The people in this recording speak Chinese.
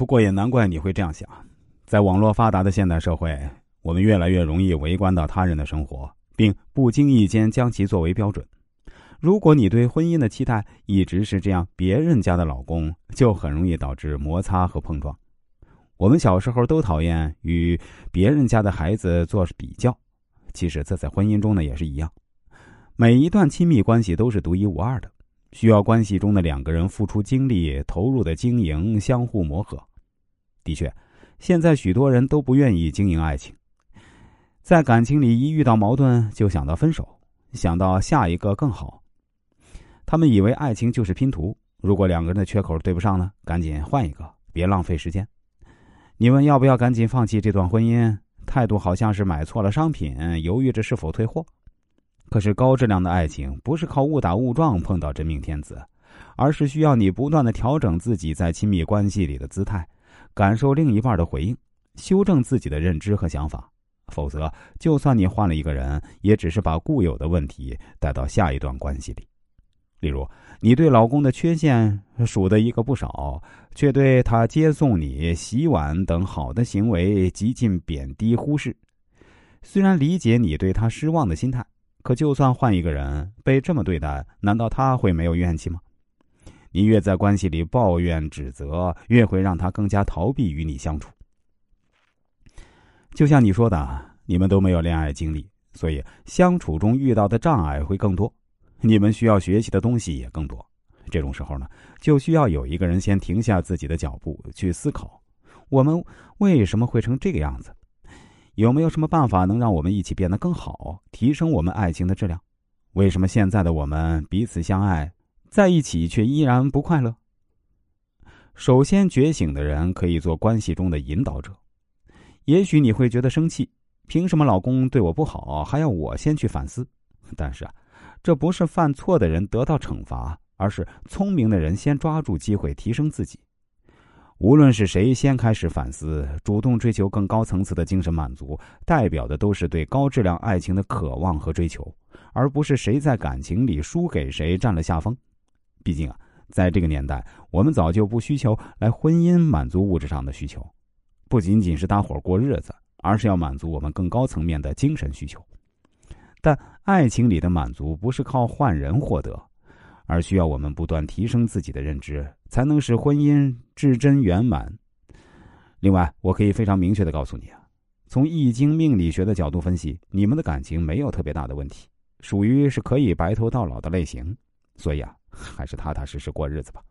不过也难怪你会这样想，在网络发达的现代社会，我们越来越容易围观到他人的生活，并不经意间将其作为标准。如果你对婚姻的期待一直是这样，别人家的老公就很容易导致摩擦和碰撞。我们小时候都讨厌与别人家的孩子做比较，其实这在婚姻中呢也是一样。每一段亲密关系都是独一无二的，需要关系中的两个人付出精力、投入的经营、相互磨合。的确，现在许多人都不愿意经营爱情，在感情里一遇到矛盾就想到分手，想到下一个更好。他们以为爱情就是拼图，如果两个人的缺口对不上呢，赶紧换一个，别浪费时间。你问要不要赶紧放弃这段婚姻？态度好像是买错了商品，犹豫着是否退货。可是高质量的爱情不是靠误打误撞碰到真命天子，而是需要你不断的调整自己在亲密关系里的姿态，感受另一半的回应，修正自己的认知和想法。否则，就算你换了一个人，也只是把固有的问题带到下一段关系里。例如，你对老公的缺陷数的一个不少，却对他接送你、洗碗等好的行为极尽贬低忽视。虽然理解你对他失望的心态，可就算换一个人被这么对待，难道他会没有怨气吗？你越在关系里抱怨指责，越会让他更加逃避与你相处。就像你说的，你们都没有恋爱经历，所以相处中遇到的障碍会更多。你们需要学习的东西也更多，这种时候呢，就需要有一个人先停下自己的脚步去思考：我们为什么会成这个样子？有没有什么办法能让我们一起变得更好，提升我们爱情的质量？为什么现在的我们彼此相爱，在一起却依然不快乐？首先觉醒的人可以做关系中的引导者。也许你会觉得生气，凭什么老公对我不好，还要我先去反思？但是啊。这不是犯错的人得到惩罚，而是聪明的人先抓住机会提升自己。无论是谁先开始反思，主动追求更高层次的精神满足，代表的都是对高质量爱情的渴望和追求，而不是谁在感情里输给谁占了下风。毕竟啊，在这个年代，我们早就不需求来婚姻满足物质上的需求，不仅仅是搭伙过日子，而是要满足我们更高层面的精神需求。但爱情里的满足不是靠换人获得，而需要我们不断提升自己的认知，才能使婚姻至真圆满。另外，我可以非常明确的告诉你啊，从易经命理学的角度分析，你们的感情没有特别大的问题，属于是可以白头到老的类型。所以啊，还是踏踏实实过日子吧。